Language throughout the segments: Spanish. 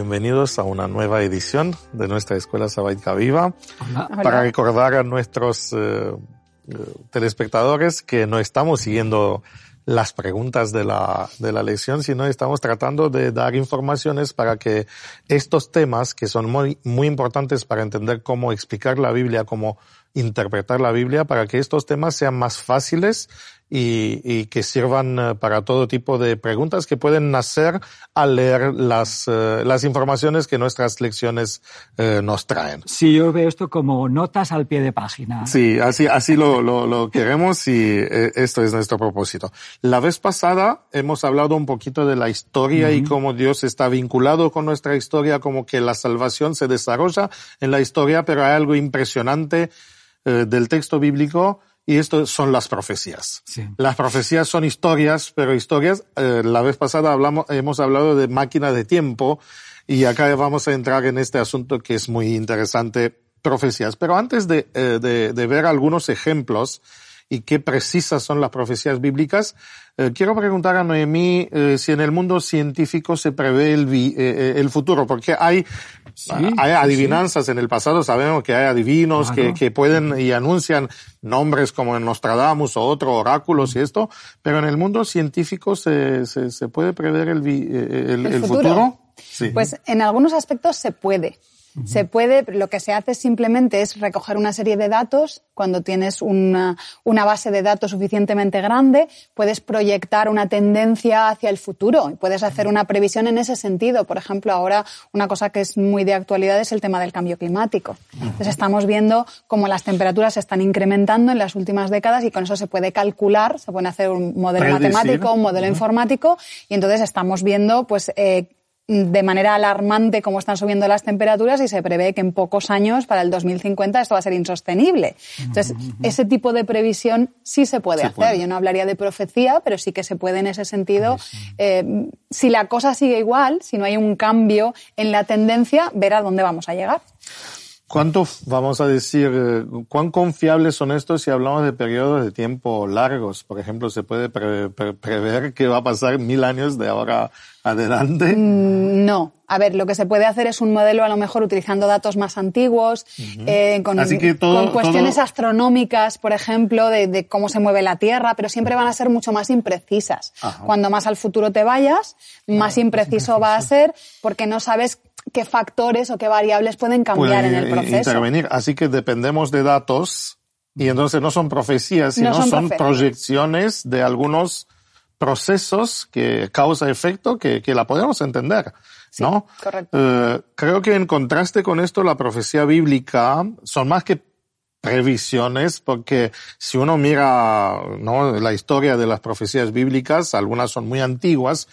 Bienvenidos a una nueva edición de nuestra Escuela Sabática Viva. Para recordar a nuestros eh, eh, telespectadores que no estamos siguiendo las preguntas de la, de la lección, sino estamos tratando de dar informaciones para que estos temas, que son muy, muy importantes para entender cómo explicar la Biblia, cómo interpretar la Biblia, para que estos temas sean más fáciles y, y, que sirvan eh, para todo tipo de preguntas que pueden nacer al leer las, uh, las informaciones que nuestras lecciones uh, nos traen. Sí, yo veo esto como notas al pie de página. Sí, así, así lo, lo, lo queremos y esto es nuestro propósito. La vez pasada hemos hablado un poquito de la historia uh -huh. y cómo Dios está vinculado con nuestra historia, como que la salvación se desarrolla en la historia, pero hay algo impresionante del texto bíblico y esto son las profecías. Sí. Las profecías son historias, pero historias, eh, la vez pasada hablamos, hemos hablado de máquina de tiempo y acá vamos a entrar en este asunto que es muy interesante, profecías. Pero antes de, eh, de, de ver algunos ejemplos y qué precisas son las profecías bíblicas, eh, quiero preguntar a Noemí eh, si en el mundo científico se prevé el, vi, eh, el futuro, porque hay, sí, hay adivinanzas sí. en el pasado, sabemos que hay adivinos claro. que, que, pueden y anuncian nombres como en Nostradamus o otros oráculos y esto, pero en el mundo científico se, se, se puede prever el, el, el futuro. futuro? Sí. Pues en algunos aspectos se puede. Se puede, lo que se hace simplemente es recoger una serie de datos. Cuando tienes una, una, base de datos suficientemente grande, puedes proyectar una tendencia hacia el futuro y puedes hacer una previsión en ese sentido. Por ejemplo, ahora una cosa que es muy de actualidad es el tema del cambio climático. Entonces estamos viendo cómo las temperaturas se están incrementando en las últimas décadas y con eso se puede calcular, se puede hacer un modelo matemático, un modelo uh -huh. informático y entonces estamos viendo pues eh, de manera alarmante cómo están subiendo las temperaturas y se prevé que en pocos años, para el 2050, esto va a ser insostenible. Entonces, ese tipo de previsión sí se puede hacer. Puede. Yo no hablaría de profecía, pero sí que se puede en ese sentido. Sí. Eh, si la cosa sigue igual, si no hay un cambio en la tendencia, ver a dónde vamos a llegar. ¿Cuánto, vamos a decir, cuán confiables son estos si hablamos de periodos de tiempo largos? Por ejemplo, ¿se puede pre pre prever qué va a pasar mil años de ahora adelante? Mm, no. A ver, lo que se puede hacer es un modelo a lo mejor utilizando datos más antiguos, uh -huh. eh, con, todo, con, cuestiones todo... astronómicas, por ejemplo, de, de, cómo se mueve la Tierra, pero siempre van a ser mucho más imprecisas. Ajá. Cuando más al futuro te vayas, más ah, impreciso va a ser porque no sabes qué factores o qué variables pueden cambiar Puede en el proceso. intervenir. Así que dependemos de datos y entonces no son profecías, sino no son, son proyecciones de algunos procesos que causa-efecto que, que la podemos entender. Sí, ¿no? correcto. Eh, creo que en contraste con esto, la profecía bíblica son más que previsiones, porque si uno mira ¿no? la historia de las profecías bíblicas, algunas son muy antiguas,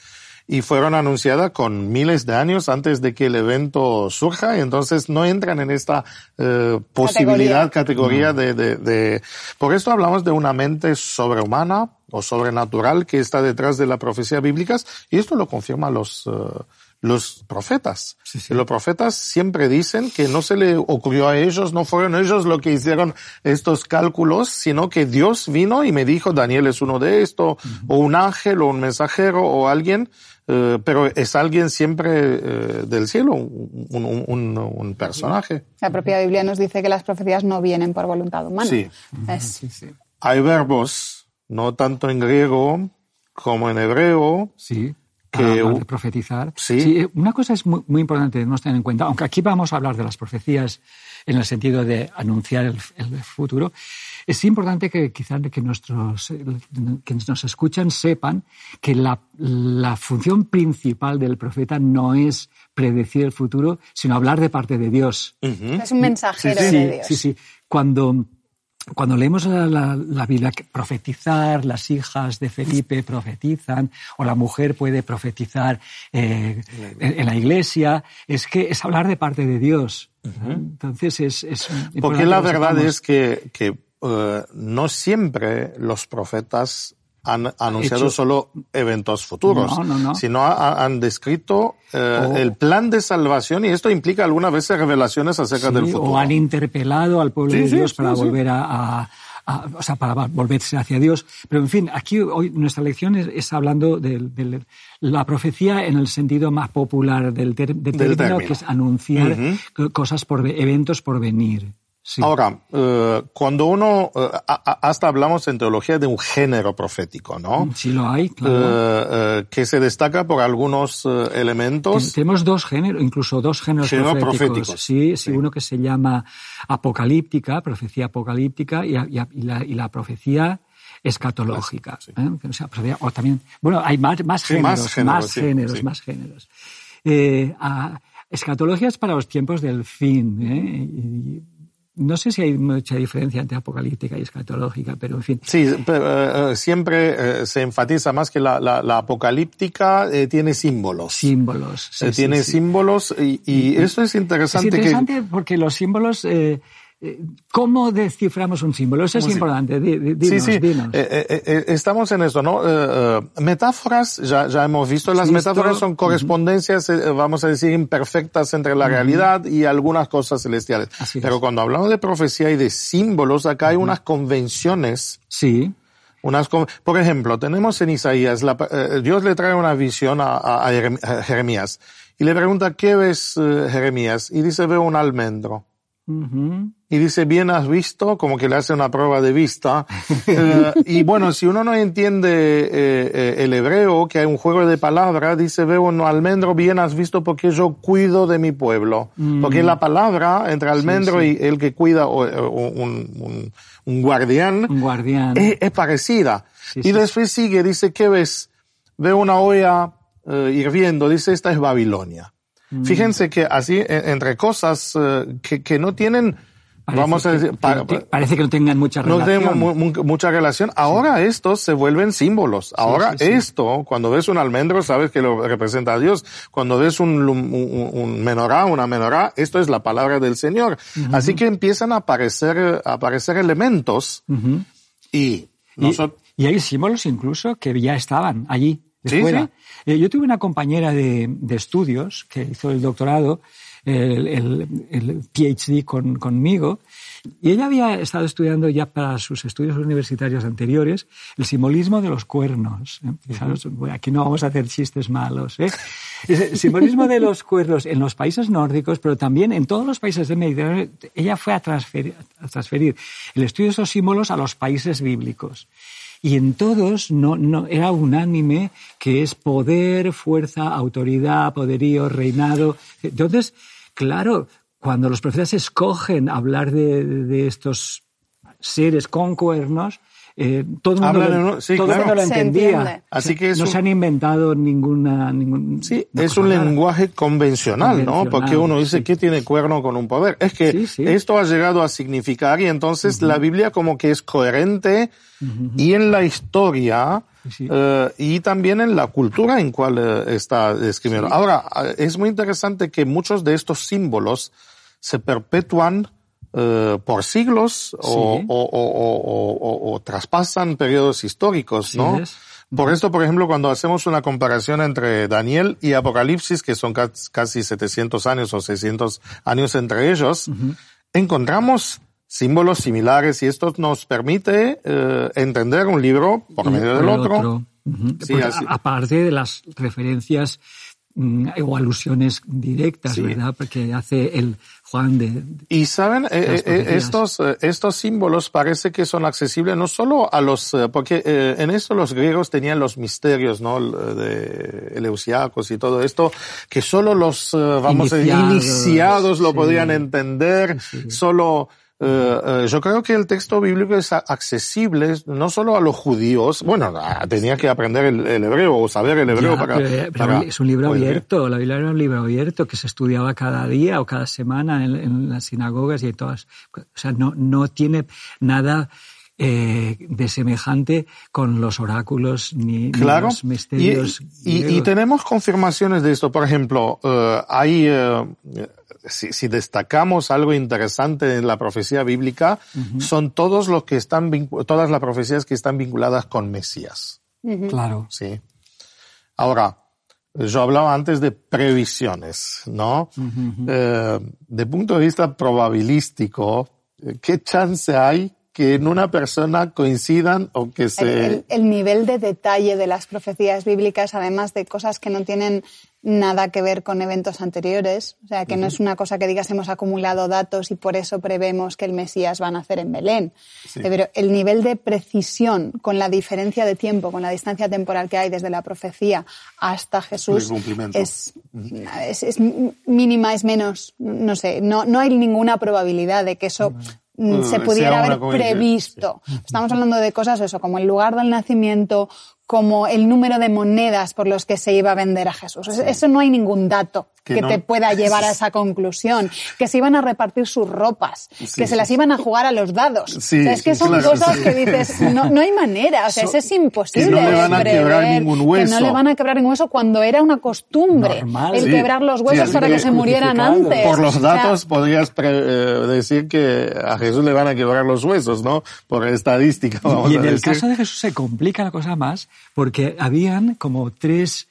y fueron anunciadas con miles de años antes de que el evento surja. Y entonces no entran en esta eh, posibilidad, categoría, categoría de, de, de, Por esto hablamos de una mente sobrehumana o sobrenatural que está detrás de las profecías bíblicas y esto lo confirman los... Uh, los profetas. Sí, sí. Los profetas siempre dicen que no se le ocurrió a ellos, no fueron ellos los que hicieron estos cálculos, sino que Dios vino y me dijo, Daniel es uno de estos, uh -huh. o un ángel, o un mensajero, o alguien, eh, pero es alguien siempre eh, del cielo, un, un, un, personaje. La propia Biblia nos dice que las profecías no vienen por voluntad humana. Sí. Es... sí, sí. Hay verbos, no tanto en griego como en hebreo, sí que de profetizar. ¿Sí? Una cosa es muy, muy importante no tener en cuenta, aunque aquí vamos a hablar de las profecías en el sentido de anunciar el, futuro, es importante que quizás que nuestros que nos escuchan sepan que la, la, función principal del profeta no es predecir el futuro, sino hablar de parte de Dios. Es un mensajero de Dios. Sí, sí. Cuando cuando leemos la, la, Biblia, profetizar, las hijas de Felipe profetizan, o la mujer puede profetizar eh, en, la iglesia, es que es hablar de parte de Dios. Entonces es... es Porque la verdad es que, que uh, no siempre los profetas han anunciado solo eventos futuros, sino han descrito eh, el plan de salvación y esto implica algunas veces revelaciones acerca del futuro. O han interpelado al pueblo de Dios para volver a, o sea, para volverse hacia Dios. Pero en fin, aquí hoy nuestra lección es, hablando de, la profecía en el sentido más popular del, término, que es anunciar cosas por eventos por venir. Ahora, eh, cuando uno, eh, hasta hablamos en teología de un género profético, ¿no? Sí lo hay, claro. Eh, que se destaca por algunos elementos. Tenemos dos géneros, incluso dos géneros proféticos. Sí, sí, uno que se llama apocalíptica, profecía apocalíptica, y, la, profecía escatológica. O, también, bueno, hay más, más géneros, más géneros, más géneros. escatología es para los tiempos del fin. ¿eh? No sé si hay mucha diferencia entre apocalíptica y escatológica, pero en fin. Sí, pero, eh, siempre eh, se enfatiza más que la, la, apocalíptica eh, tiene símbolos. Símbolos. Sí, tiene símbolos y, y, eso es interesante. Es interesante porque los símbolos ¿Cómo desciframos un símbolo? Eso es importante. Dinos, sí, sí. Dinos. Eh, eh, eh, estamos en esto, ¿no? metáforas, ya, ya hemos visto, las metáforas son correspondencias, vamos a decir, imperfectas entre la realidad y algunas cosas celestiales. Pero cuando hablamos de profecía y de símbolos, acá hay unas convenciones. Sí. Unas, por ejemplo, tenemos en Isaías, la, Dios le trae una visión a, a, Jeremías y le pregunta, ¿qué ves, Jeremías? Y dice, veo un almendro. Y dice, bien has visto, como que le hace una prueba de vista. Eh, y bueno, si uno no entiende eh, eh, el hebreo, que hay un juego de palabras, dice, veo un almendro, bien has visto porque yo cuido de mi pueblo. Mm. Porque la palabra entre almendro y el que cuida, o, un, un, guardián, un guardián. Es, parecida. y después sigue, dice, ¿qué ves? Veo una olla hirviendo, dice, esta es Babilonia. Mm. Fíjense que así, e, entre cosas eh, que, que no tienen, vamos a decir, parece que no tengan mucha relación. No tengan mucha relación. Ahora estos se vuelven símbolos. Ahora esto, cuando ves un almendro, sabes que lo representa a Dios. Cuando ves un, un, menorá, una menorá, esto es la palabra del Señor. Así que empiezan a aparecer, a aparecer elementos y, y hay símbolos incluso que ya estaban allí. Sí, eh, yo tuve una compañera de, estudios que hizo el doctorado, el, PhD conmigo, y ella había estado estudiando ya para sus estudios universitarios anteriores el simbolismo de los cuernos. ¿eh? aquí no vamos a hacer chistes malos. ¿eh? El simbolismo de los cuernos en los países nórdicos, pero también en todos los países del Mediterráneo, ella fue a transferir, a transferir el estudio de esos símbolos a los países bíblicos y en todos no, no, era unánime que es poder, fuerza, autoridad, poderío, reinado. Entonces, claro, cuando los profetas escogen hablar de, de estos seres con cuernos, eh, todo el mundo, lo, lo entendía. Así que no se han inventado ninguna... Ningún, sí, es un lenguaje convencional, ¿no? Porque uno dice, ¿qué tiene cuerno con un poder? Es que esto ha llegado a significar y entonces la Biblia como que es coherente y en la historia... Eh, y también en la cultura en cual eh, está escribiendo. Ahora, es muy interesante que muchos de estos símbolos se perpetúan eh, por siglos o, o, o, o, traspasan periodos históricos, ¿no? Por esto, por ejemplo, cuando hacemos una comparación entre Daniel y Apocalipsis, que son casi 700 años o 600 años entre ellos, encontramos símbolos similares y esto nos permite eh, entender un libro por medio del otro. aparte de las referencias mm, o alusiones directas, ¿verdad? Porque hace el Juan de... y saben, eh, eh, estos, estos símbolos parece que son accesibles no solo a los, porque en esto los griegos tenían los misterios, ¿no? De Eleusiacos y todo esto, que solo los, vamos, iniciados, iniciados lo podían entender, solo eh, eh, yo creo que el texto bíblico es accesible no solo a los judíos, bueno, tenía que aprender el, hebreo o saber el hebreo para, pero, Es un libro abierto, la Biblia era un libro abierto que se estudiaba cada día o cada semana en, las sinagogas y en todas. O sea, no, no tiene nada eh, de semejante con los oráculos ni, los misterios. Y, y, tenemos confirmaciones de esto. Por ejemplo, hay si, destacamos algo interesante en la profecía bíblica, son todos los que están, todas las profecías que están vinculadas con Mesías. Claro. Sí. Ahora, yo hablaba antes de previsiones, ¿no? Eh, de punto de vista probabilístico, ¿qué chance hay que en una persona coincidan o que se... el, nivel de detalle de las profecías bíblicas, además de cosas que no tienen nada que ver con eventos anteriores. O sea, que no es una cosa que digas hemos acumulado datos y por eso prevemos que el Mesías va a nacer en Belén. Pero el nivel de precisión con la diferencia de tiempo, con la distancia temporal que hay desde la profecía hasta Jesús es, es, mínima, es menos, no sé, no, no hay ninguna probabilidad de que eso se pudiera haber previsto. Estamos hablando de cosas, eso, como el lugar del nacimiento, como el número de monedas por los que se iba a vender a Jesús. Eso no hay ningún dato que, te pueda llevar a esa conclusión. Que se iban a repartir sus ropas, que se las iban a jugar a los dados. es que son cosas que dices, no, no hay manera, o sea, eso es imposible. Que no le van a quebrar ningún hueso. Que no le van a quebrar ningún hueso cuando era una costumbre el quebrar los huesos para que se murieran antes. Por los datos podrías eh, decir que a Jesús le van a quebrar los huesos, ¿no? Por estadística. y en el caso de Jesús se complica la cosa más porque habían como tres,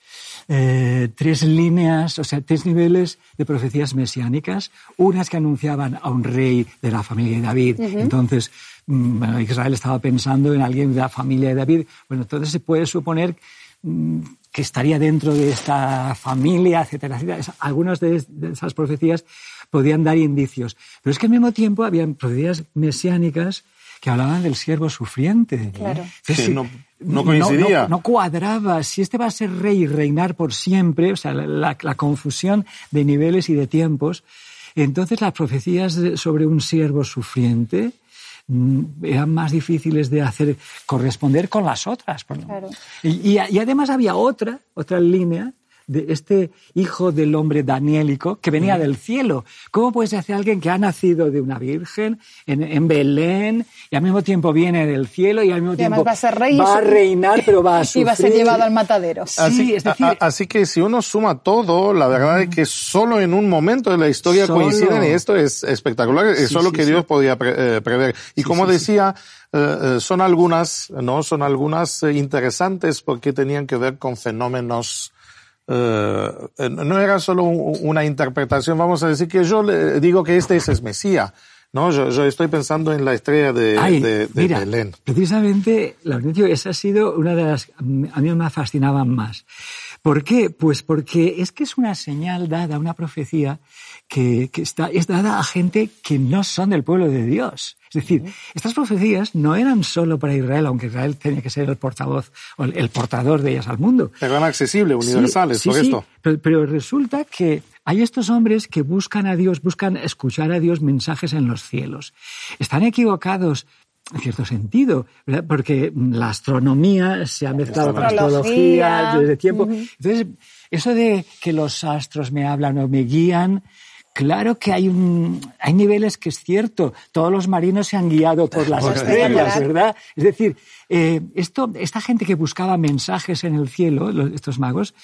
eh, tres líneas, o sea, tres niveles de profecías mesiánicas, unas que anunciaban a un rey de la familia de David. Entonces, mm, Israel estaba pensando en alguien de la familia de David. Bueno, entonces se puede suponer mm, que estaría dentro de esta familia, etcétera, etcétera. Algunas de esas profecías podían dar indicios. Pero es que al mismo tiempo habían profecías mesiánicas que hablaban del siervo sufriente. Claro. no, coincidía. No, cuadraba. Si este va a ser rey y reinar por siempre, o sea, la, confusión de niveles y de tiempos, entonces las profecías sobre un siervo sufriente mm, eran más difíciles de hacer corresponder con las otras. Claro. y, además había otra, otra línea de este hijo del hombre daniélico que venía del cielo. ¿Cómo puede ser alguien que ha nacido de una virgen en, Belén y al mismo tiempo viene del cielo y al mismo tiempo va a, va a reinar, pero va a sufrir? Y va a ser llevado al matadero. Así, es decir, así que si uno suma todo, la verdad es que solo en un momento de la historia coinciden y esto es espectacular. es solo que Dios podía eh, prever. Y como decía, eh, eh, son algunas, ¿no? Son algunas interesantes porque tenían que ver con fenómenos eh, no era solo una interpretación, vamos a decir que yo le digo que este es Mesías. No, yo, yo, estoy pensando en la estrella de, de, Belén. Precisamente, Laurencio, esa ha sido una de las, a mí me fascinaban más. ¿Por qué? Pues porque es que es una señal dada, una profecía que, que está, es dada a gente que no son del pueblo de Dios. Es decir, estas profecías no eran solo para Israel, aunque Israel tenía que ser el portavoz o el, portador de ellas al mundo. Eran accesibles, universales, por esto. Pero, pero, resulta que hay estos hombres que buscan a Dios, buscan escuchar a Dios mensajes en los cielos. Están equivocados en cierto sentido, porque la astronomía se ha mezclado con la astrología. desde tiempo. Entonces, eso de que los astros me hablan o me guían, Claro que hay un, hay niveles que es cierto. Todos los marinos se han guiado por las estrellas, ¿verdad? Es decir, eh, esto, esta gente que buscaba mensajes en el cielo, estos magos,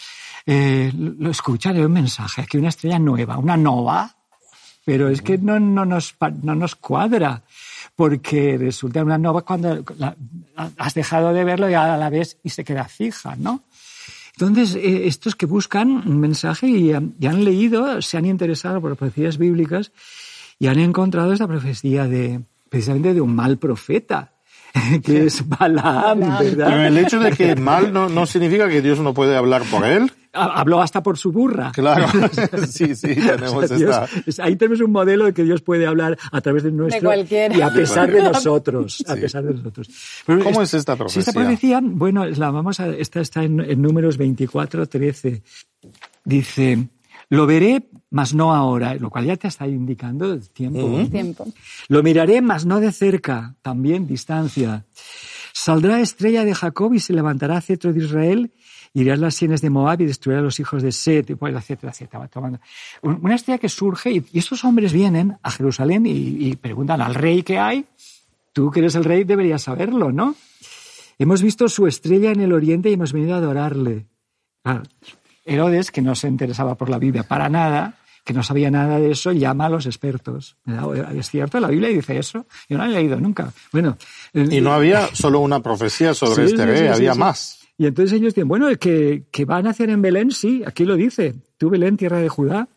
eh, lo escuchan de un mensaje, aquí una estrella nueva, una nova, pero es que no, no, nos, no nos cuadra, porque resulta una nova cuando has dejado de verlo y a la vez y se queda fija, ¿no? Entonces, eh, estos que buscan un mensaje y, han leído, se han interesado por profecías bíblicas y han encontrado esta profecía de, precisamente de un mal profeta, que es Balaam, ¿verdad? Pero el hecho de que mal no, no significa que Dios no puede hablar por él. Habló hasta por su burra. Claro, sí, sí, tenemos esta. Ahí tenemos un modelo de que Dios puede hablar a través de nuestro de y a pesar de, nosotros, a pesar de nosotros. ¿Cómo es esta profecía? esta profecía, bueno, la vamos a, esta está en, en números 24, 13. Dice, lo veré, mas no ahora, lo cual ya te está indicando el tiempo. tiempo. Lo miraré, mas no de cerca, también distancia. Saldrá estrella de Jacob y se levantará cetro de Israel, irá a las sienes de Moab y destruirá a los hijos de Set, etcétera, etcétera. Tomando. Una estrella que surge y, estos hombres vienen a Jerusalén y, preguntan al rey que hay. Tú que eres el rey deberías saberlo, ¿no? Hemos visto su estrella en el oriente y hemos venido a adorarle. Herodes, que no se interesaba por la Biblia para nada, que no sabía nada de eso, llama a los expertos. ¿Es cierto? ¿La Biblia dice eso? Yo no la he leído nunca. Bueno. Y no había solo una profecía sobre este rey, había más. Y entonces ellos dicen, bueno, que, que va a nacer en Belén, sí, aquí lo dice. Tú, Belén, tierra de Judá,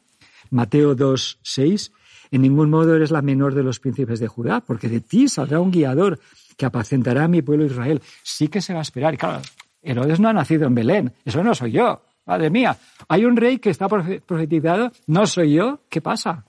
Mateo 2, 6, en ningún modo eres la menor de los príncipes de Judá, porque de ti saldrá un guiador que apacentará a mi pueblo Israel. Sí que se va a esperar. Y claro, Herodes no ha nacido en Belén, eso no soy yo. Madre mía, hay un rey que está profetizado, no soy yo, ¿qué pasa?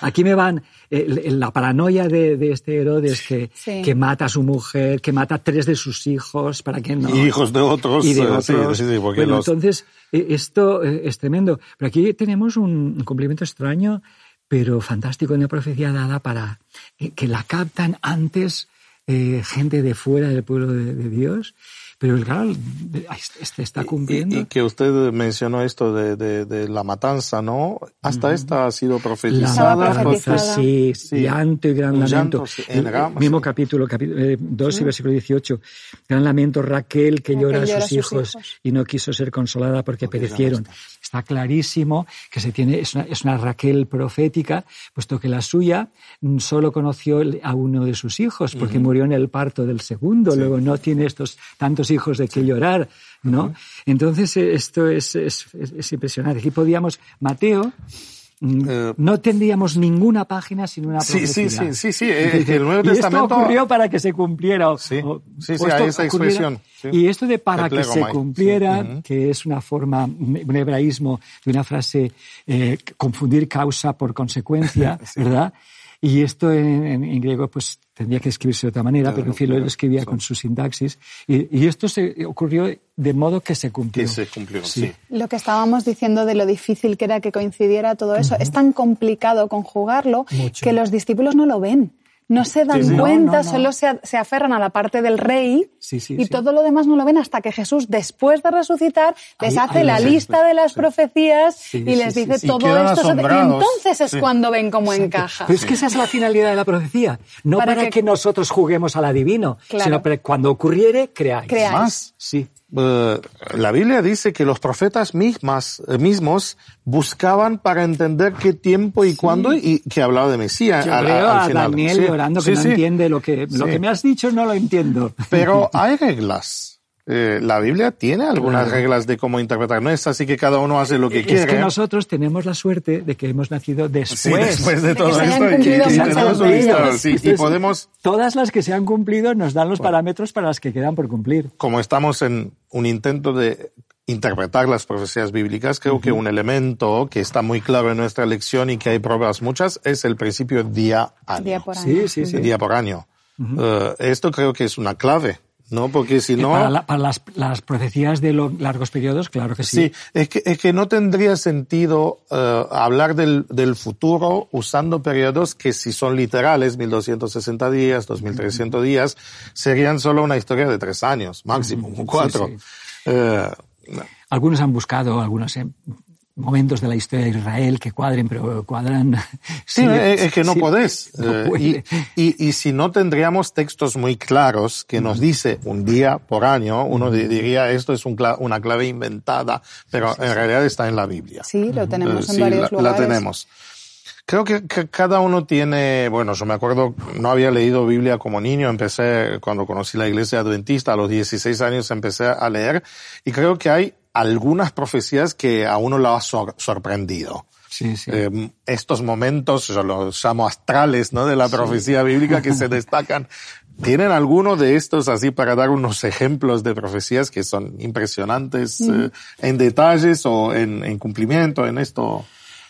Aquí me van la paranoia de, este Herodes que, que, mata a su mujer, que mata a tres de sus hijos, para que no. Y hijos de otros. Y de otros. Sí, sí, porque Entonces, eh, esto eh, es tremendo. Pero aquí tenemos un cumplimiento extraño, pero fantástico, una profecía dada para que la captan antes gente de fuera del pueblo de Dios pero el claro, este está cumpliendo. Y, que usted mencionó esto de, de, de la matanza, ¿no? Hasta esta ha sido profetizada. La sí, sí, llanto y gran lamento. el, mismo capítulo, capítulo 2 y versículo 18. Gran lamento Raquel que llora a sus, hijos, y no quiso ser consolada porque, perecieron. Está clarísimo que se tiene, es una, es una Raquel profética, puesto que la suya solo conoció a uno de sus hijos, porque murió en el parto del segundo, luego no tiene estos tantos hijos de qué llorar, ¿no? Entonces eh, esto es, es, es, impresionante. Aquí podíamos, Mateo, mm, no tendríamos ninguna página sin una profecía. Sí, sí, sí, sí, eh, el Nuevo Testamento... esto ocurrió para que se cumpliera. Sí, sí, sí, hay esa expresión. Y esto de para que se cumpliera, que es una forma, un hebraísmo de una frase, confundir causa por consecuencia, ¿verdad? Y esto en, griego pues tendría que escribirse de otra manera, pero en fin lo escribía con su sintaxis. Y, esto se ocurrió de modo que se cumplió. Que se cumplió, sí. Lo que estábamos diciendo de lo difícil que era que coincidiera todo eso, es tan complicado conjugarlo que los discípulos no lo ven no se dan cuenta, solo se, se, aferran a la parte del rey y todo lo demás no lo ven hasta que Jesús, después de resucitar, les hace la lista de las profecías y les dice todo esto. Y entonces es cuando ven cómo encaja. Pero es que esa es la finalidad de la profecía. No para, que... nosotros juguemos al adivino, sino para que cuando ocurriere, creáis. creáis. Más, sí. Eh, la Biblia dice que los profetas mismas, eh, mismos buscaban para entender qué tiempo y cuándo y que hablaba de Mesías. al, a Daniel llorando que no entiende lo que, lo que me has dicho, no lo entiendo. Pero hay reglas. Eh, la Biblia tiene algunas reglas de cómo interpretar. No es así que cada uno hace lo que quiere. Es que nosotros tenemos la suerte de que hemos nacido después. Sí, después de, todo esto. Y, y, podemos... Todas las que se han cumplido nos dan los parámetros para las que quedan por cumplir. Como estamos en un intento de interpretar las profecías bíblicas, creo que un elemento que está muy claro en nuestra lección y que hay pruebas muchas es el principio día-año. Día por año. Sí, sí, sí. Día por año. Eh, esto creo que es una clave ¿no? Porque si no... Para, las, las, profecías de largos periodos, claro que sí. Sí, es que, es que no tendría sentido uh, hablar del, del futuro usando periodos que si son literales, 1260 días, 2300 días, serían solo una historia de tres años, máximo, cuatro. Sí, sí. Uh, algunos han buscado, algunos momentos de la historia de Israel que cuadren, pero cuadran. Sí, es que no podés. Eh, y, y, si no tendríamos textos muy claros que nos dice un día por año, uno diría esto es un una clave inventada, pero en realidad está en la Biblia. Sí, lo tenemos en varios la, La tenemos. Creo que, que, cada uno tiene, bueno, yo me acuerdo, no había leído Biblia como niño, empecé cuando conocí la iglesia adventista, a los 16 años empecé a leer, y creo que hay algunas profecías que a uno lo ha sorprendido. Sí, sí. Eh, estos momentos, yo los llamo astrales, ¿no? De la profecía bíblica que se destacan. ¿Tienen alguno de estos así para dar unos ejemplos de profecías que son impresionantes eh, en detalles o en, en, cumplimiento en esto?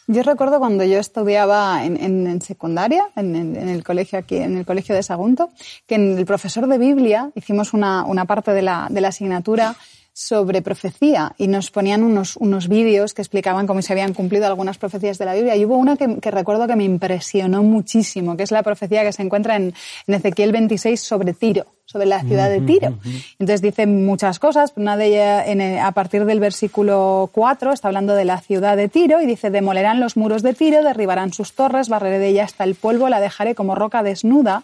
Yo recuerdo cuando yo estudiaba en, en, secundaria, en, en, el colegio aquí, en el colegio de Sagunto, que en el profesor de Biblia hicimos una, una parte de la, de la asignatura sobre profecía y nos ponían unos, unos vídeos que explicaban cómo se habían cumplido algunas profecías de la Biblia. Y hubo una que, que recuerdo que me impresionó muchísimo, que es la profecía que se encuentra en, en Ezequiel 26 sobre Tiro, sobre la ciudad de Tiro. Entonces dice muchas cosas, una de ellas en a partir del versículo 4 está hablando de la ciudad de Tiro y dice, demolerán los muros de Tiro, derribarán sus torres, barreré de ella hasta el polvo, la dejaré como roca desnuda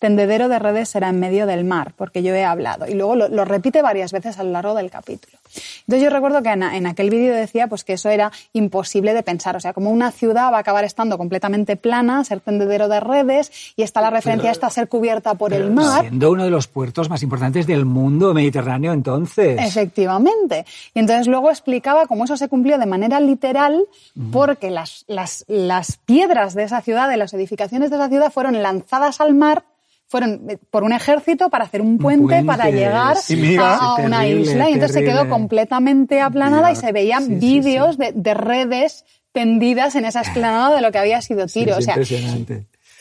tendedero de redes será en medio del mar, porque yo he hablado. Y luego lo, repite varias veces a lo largo del capítulo. Entonces yo recuerdo que en, aquel vídeo decía pues que eso era imposible de pensar. O sea, como una ciudad va a acabar estando completamente plana, ser tendedero de redes, y está la referencia esta a ser cubierta por el mar. Siendo uno de los puertos más importantes del mundo mediterráneo entonces. Efectivamente. Y entonces luego explicaba cómo eso se cumplió de manera literal, porque las, las, las piedras de esa ciudad, de las edificaciones de esa ciudad, fueron lanzadas al mar fueron eh, por un ejército para hacer un puente, para llegar a, una isla. y entonces se quedó completamente aplanada y se veían vídeos de, redes tendidas en esa esplanada de lo que había sido Tiro. o sea,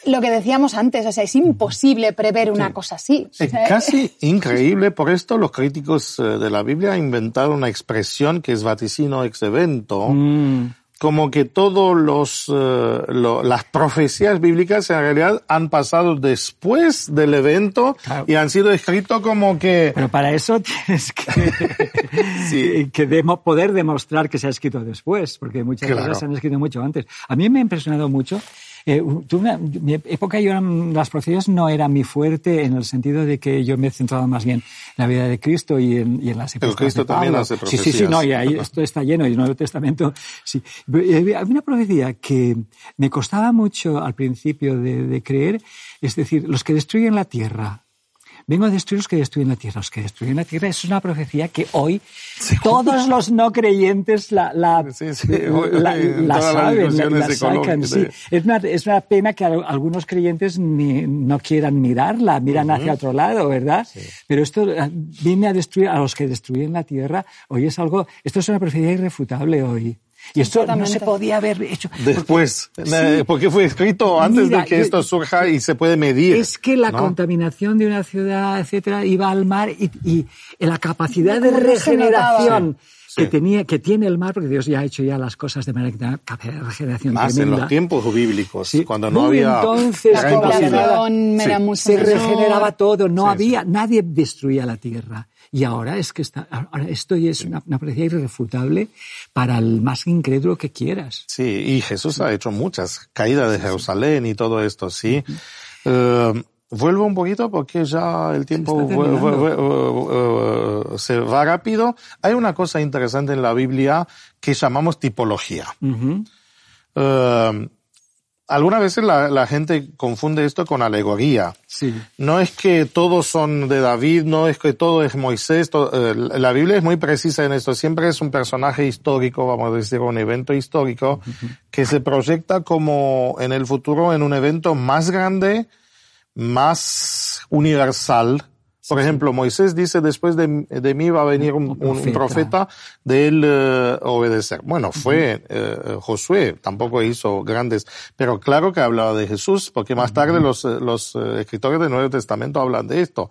lo que decíamos antes, o sea, es imposible prever una cosa así. Es casi increíble, por esto los críticos eh, de la Biblia han inventado una expresión que es vaticino ex evento, mm como que todos los eh, las profecías bíblicas en realidad han pasado después del evento y han sido escritos como que pero para eso tienes que, que poder demostrar que se ha escrito después porque muchas cosas se han escrito mucho antes. A mí me ha impresionado mucho eh, mi época yo las profecías no era mi fuerte en el sentido de que yo me he centrado más bien en la vida de Cristo y en, y en las Pero Cristo también hace profecías. Sí, sí, sí, no, y ahí esto está lleno, y el Nuevo Testamento, sí. Había una profecía que me costaba mucho al principio de, de creer, es decir, los que destruyen la tierra, vengo a destruir los que destruyen la tierra. Los que destruyen la tierra es una profecía que hoy todos los no creyentes la, la, la, saben, la, sacan. Sí. Es, una, es una pena que algunos creyentes ni, no quieran mirarla, miran hacia otro lado, ¿verdad? Pero esto ah, viene a destruir a los que destruyen la tierra. Hoy es algo, esto es una profecía irrefutable hoy. Y esto no se podía haber hecho. Después, porque, fue escrito antes de que esto surja y se puede medir. Es que la contaminación de una ciudad, etcétera, iba al mar y, y la capacidad de regeneración que tenía, que tiene el mar, porque Dios ya ha hecho ya las cosas de manera que tenga regeneración Más en los tiempos bíblicos, cuando no había... Entonces, se regeneraba todo, no había, nadie destruía la tierra. Y ahora es que está, ahora esto es una, una profecía irrefutable para el más incrédulo que quieras. Sí, y Jesús ha hecho muchas, caídas de Jerusalén y todo esto, sí. Uh, vuelvo un poquito porque ya el tiempo se, se va rápido. Hay una cosa interesante en la Biblia que llamamos tipología. Uh algunas veces la, la, gente confunde esto con alegoría. Sí. No es que todos son de David, no es que todo es Moisés. Eh, la Biblia es muy precisa en esto. Siempre es un personaje histórico, vamos a decir, un evento histórico, que se proyecta como en el futuro en un evento más grande, más universal, por ejemplo, Moisés dice, después de, mí va a venir un, profeta. de él eh, obedecer. Bueno, fue eh, Josué, tampoco hizo grandes, pero claro que hablaba de Jesús, porque más tarde los, los eh, escritores del Nuevo Testamento hablan de esto.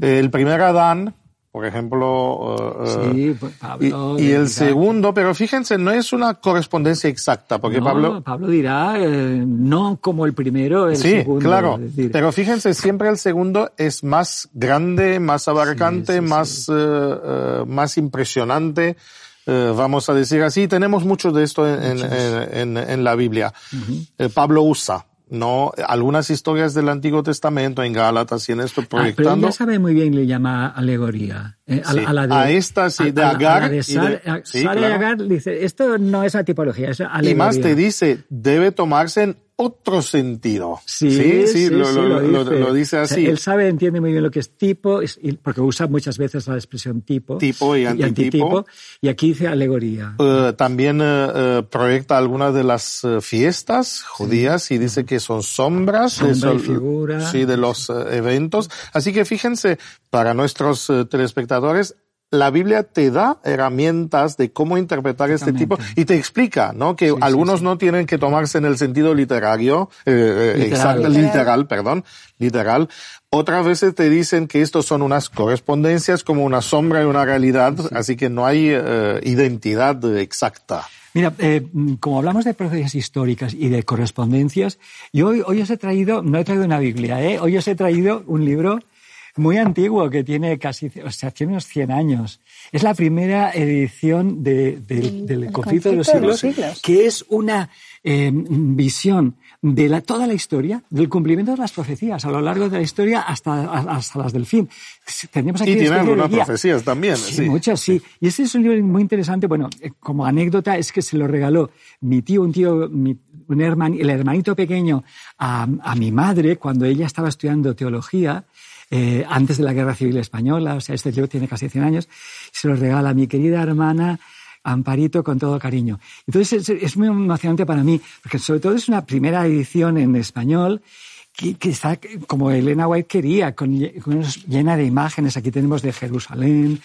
el primer Adán, por ejemplo. sí, pues, Pablo, y, el segundo, pero fíjense, no es una correspondencia exacta, porque Pablo. Pablo dirá, eh, no como el primero, el sí, claro. Pero fíjense, siempre el segundo es más grande, más abarcante, más, eh, eh, más impresionante. vamos a decir así, tenemos mucho de esto en, en, en, la Biblia. Pablo usa no algunas historias del Antiguo Testamento en Gálatas y en esto proyectando. Ah, pero ya sabe muy bien le llama alegoría. Eh, a, la de, a, esta sí, de Agar. de Agar dice, esto no es la tipología, es alegoría. Y más te dice, debe tomarse en otro sentido. Sí, sí, lo, dice. así. él sabe, entiende muy bien lo que es tipo, porque usa muchas veces la expresión tipo. Tipo y antitipo. Y, aquí dice alegoría. Eh, también eh, eh, proyecta algunas de las fiestas judías y dice que son sombras. Sombra figuras. Sí, de los eventos. Así que fíjense, para nuestros telespectadores, la Biblia te da herramientas de cómo interpretar este tipo y te explica, ¿no? Que algunos no tienen que tomarse en el sentido literario, eh, eh literal. literal, perdón, literal. Otras veces te dicen que estos son unas correspondencias como una sombra y una realidad, así que no hay eh, identidad exacta. Mira, eh, como hablamos de profecías históricas y de correspondencias, yo hoy, hoy os he traído, no he traído una Biblia, ¿eh? hoy os he traído un libro muy antiguo, que tiene casi, o sea, tiene unos 100 años. Es la primera edición de, del conflicto, de los siglos, que es una eh, visión de la, toda la historia, del cumplimiento de las profecías a lo largo de la historia hasta, hasta las del fin. Tenemos aquí y tiene algunas profecías también. Sí, muchas, sí. Y este es un libro muy interesante. Bueno, eh, como anécdota es que se lo regaló mi tío, un tío, mi, un el hermanito pequeño a, a mi madre cuando ella estaba estudiando teología eh, antes de la Guerra Civil Española, o sea, este libro tiene casi 100 años, se lo regala a mi querida hermana Amparito con todo cariño. Entonces es, muy emocionante para mí, porque sobre todo es una primera edición en español que, está como Elena White quería, con, llena de imágenes. Aquí tenemos de Jerusalén,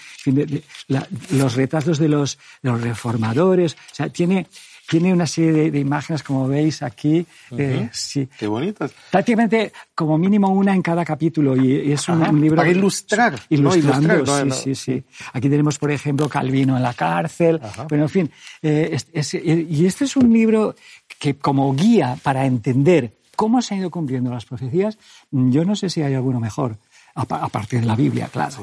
los retratos de los, de los reformadores. O sea, tiene, tiene una serie de, imágenes, como veis aquí. Eh, sí. Qué bonitas. Prácticamente como mínimo una en cada capítulo y, es un, libro... Para ilustrar. Ilustrando, sí, sí, sí. Aquí tenemos, por ejemplo, Calvino en la cárcel. Bueno, en fin. Eh, y este es un libro que como guía para entender cómo se han ido cumpliendo las profecías, yo no sé si hay alguno mejor, a, partir de la Biblia, claro.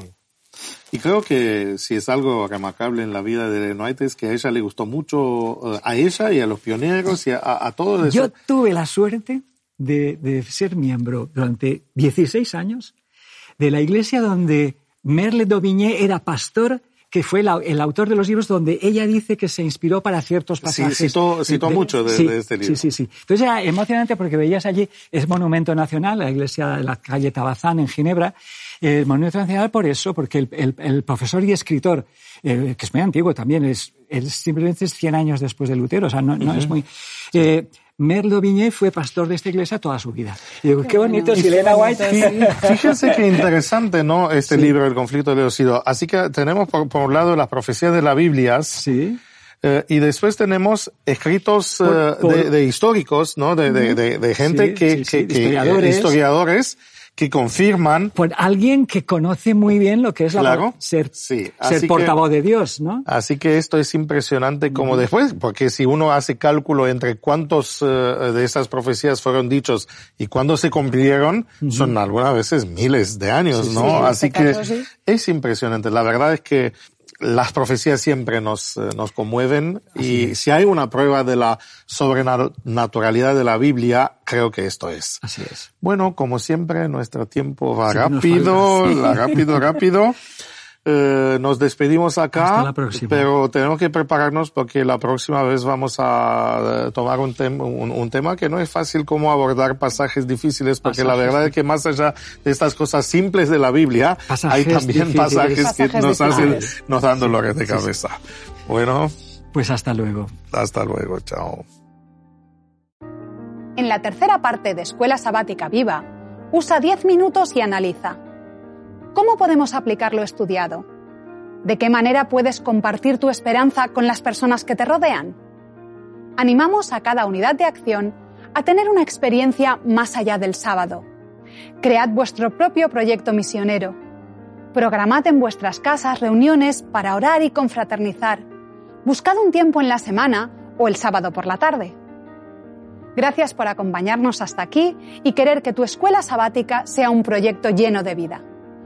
Y creo que si es algo remarcable en la vida de White es que a ella le gustó mucho, eh, a ella y a los pioneros y a, a todos. Eso. Yo tuve la suerte de, de, ser miembro durante 16 años de la iglesia donde Merle Daubigné era pastor que fue el autor de los libros donde ella dice que se inspiró para ciertos pasajes. Sí, citó, mucho de, este libro. Sí, sí, sí. Entonces era emocionante porque veías allí, es monumento nacional, la iglesia de la calle Tabazán en Ginebra, el monumento nacional por eso, porque el, profesor y escritor, eh, que es muy antiguo también, es, simplemente es 100 años después de Lutero, o sea, no, no es muy... Eh, Merlo Viñé fue pastor de esta iglesia toda su vida. Y digo, qué bonito es Elena White. Fíjense qué interesante, ¿no? Este libro, El conflicto de los ídolos. Así que tenemos por, un lado las profecías de la Biblia. Sí. Eh, y después tenemos escritos de, históricos, ¿no? De, de, gente que, que, historiadores. historiadores que confirman. Por alguien que conoce muy bien lo que es la ser, ser portavoz de Dios, ¿no? Así que esto es impresionante como después, porque si uno hace cálculo entre cuántos eh, de esas profecías fueron dichos y cuándo se cumplieron, son algunas veces miles de años, ¿no? Así que es impresionante. La verdad es que las profecías siempre nos, eh, nos conmueven y si hay una prueba de la sobrenaturalidad de la Biblia, creo que esto es. Así es. Bueno, como siempre, nuestro tiempo va rápido, rápido, rápido. Eh, nos despedimos acá, pero tenemos que prepararnos porque la próxima vez vamos a eh, tomar un, un, tema que no es fácil como abordar pasajes difíciles, porque la verdad es que más allá de estas cosas simples de la Biblia, hay también pasajes, que nos hacen, nos dan dolores de cabeza. Bueno. Pues hasta luego. Hasta luego, chao. En la tercera parte de Escuela Sabática Viva, usa 10 minutos y analiza ¿Cómo podemos aplicar lo estudiado? ¿De qué manera puedes compartir tu esperanza con las personas que te rodean? Animamos a cada unidad de acción a tener una experiencia más allá del sábado. Cread vuestro propio proyecto misionero. Programad en vuestras casas reuniones para orar y confraternizar. Buscad un tiempo en la semana o el sábado por la tarde. Gracias por acompañarnos hasta aquí y querer que tu escuela sabática sea un proyecto lleno de vida.